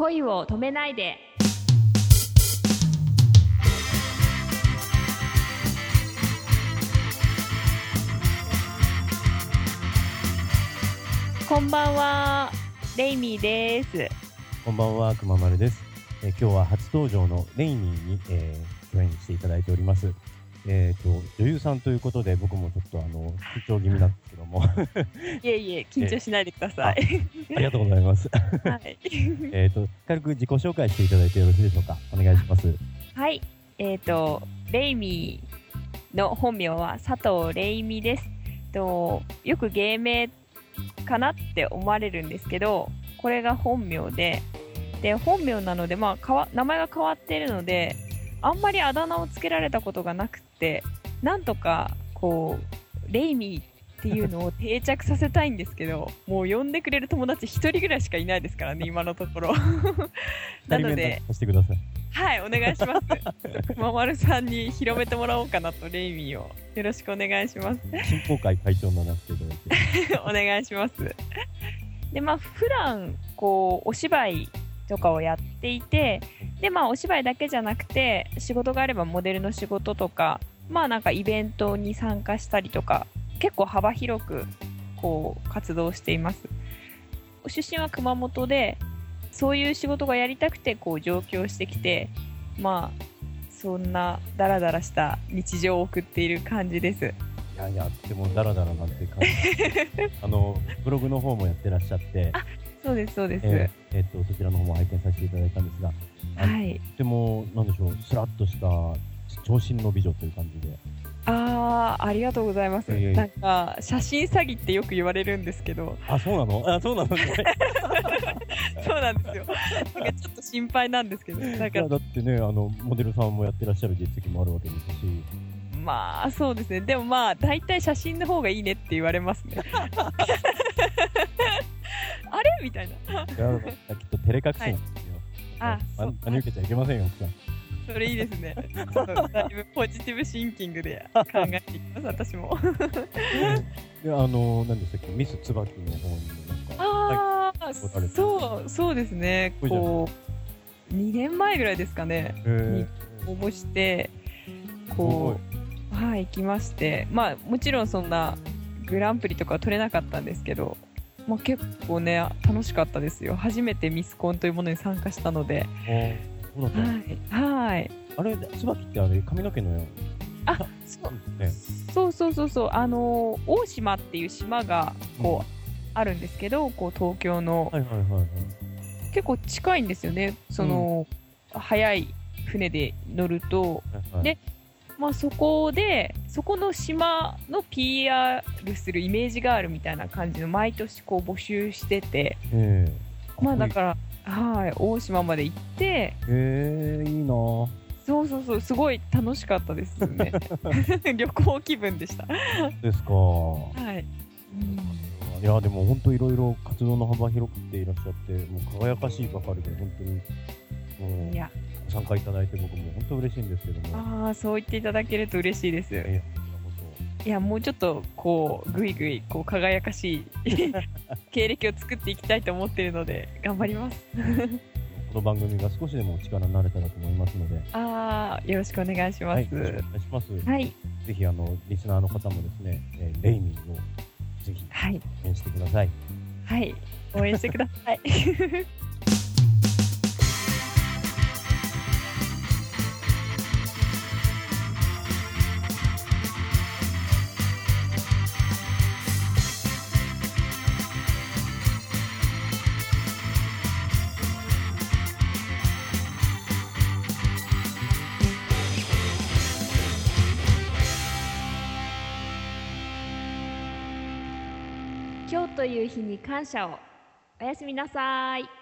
恋を止めないでこんばんはレイミーですこんばんは、くままるです。えー今日は初登場のレイニーに、えー、共演していただいております。えっ、と、女優さんということで、僕もちょっとあの、緊張気味なんですけども、あ いえいえ緊張しないでくださいりがとうございます。はい、えっと、軽く自己紹介していただいてよろしいでしょうか？お願いします。はい、えっ、とレイミーの本名は佐藤レイミですとよく芸名かなって思われるんですけどこれが本名でで本名なので、まあ、かわ名前が変わっているのであんまりあだ名をつけられたことがなくってなんとかこうレイミーっていうのを定着させたいんですけど もう呼んでくれる友達一人ぐらいしかいないですからね今のところ なのでさせてください。はい、お願いします。ままるさんに広めてもらおうかなと、レイミーを。よろしくお願いします。振興会会長にならせていただいて。お願いします。で、まあ、普段、こう、お芝居とかをやっていて、で、まあ、お芝居だけじゃなくて、仕事があればモデルの仕事とか、まあ、なんかイベントに参加したりとか、結構幅広く、こう、活動しています。出身は熊本で、そういう仕事がやりたくて、こう、上京してきて、まあ、そんなダラダラした日常を送っている感じです。いやいや、でもダラダラなんて感じ。あの、ブログの方もやってらっしゃって、そうです、そうです。えーえーと、そちらの方も拝見させていただいたんですが、はい。とても、なんでしょう、スラッとした長身の美女という感じで。ああ、ありがとうございます。いえいえなんか、写真詐欺ってよく言われるんですけど、あ、そうなの？あ、そうなのね。そうなんですよ。なんかちょっと心配なんですけど、なんかいや、だってね、あの、モデルさんもやってらっしゃる実績もあるわけですし、まあ、そうですね。でもまあ、大体写真の方がいいねって言われますね。あれ？みたいな。いや、きっと照れ隠しなんですよ。あまそう真に受けちゃいけませんよ、奥さん。それいいですね。だいぶポジティブシンキングで考えていきます、私も。で、あの、何でしたっけ、ミス椿の方にもなんか、ああ、そう、そうですね。こう、2年前ぐらいですかね。え応募して、ー、こう、はい、行きまして、まあ、もちろんそんなグランプリとかは取れなかったんですけど、まあ、結構ね、楽しかったですよ。初めてミスコンというものに参加したので、そうだったの？はい、はい。あれ、椿ってあれ、髪の毛のよあ、うそう。ね。そうそうそうそう、あのー大島っていう島が、こう、あるんですけど、こう、東京の、はいはいはいはい。結構近いんですよね。その、早い船で乗ると、はいはい。でまあ、そこでそこの島の PR するイメージがあるみたいな感じの毎年こう募集してて、えー、まあ、だら。からはい大島まで行ってえー、いいな。ぁ。そうそうそうすごい楽しかったですね。旅行気分でした。ですか。はい、いや、でも本当いろいろ活動の幅広くていらっしゃって、もう輝かしいばかりで、本当に、もういや。ご参加いただいて僕も本当嬉しいんですけども。ああそう言っていただけると嬉しいです。えいやもうちょっとこうぐいぐいこう輝かしい 経歴を作っていきたいと思っているので頑張りますそこの番組が少しでもお力になれたらと思いますので、ああよろしくお願いしまはい、すよろしくお願いします。はいぜひ、あの、リスナーの方もですね、えーレイミーをぜひはい応援してください。はい、応援してください。今日という日に感謝を。おやすみなさい。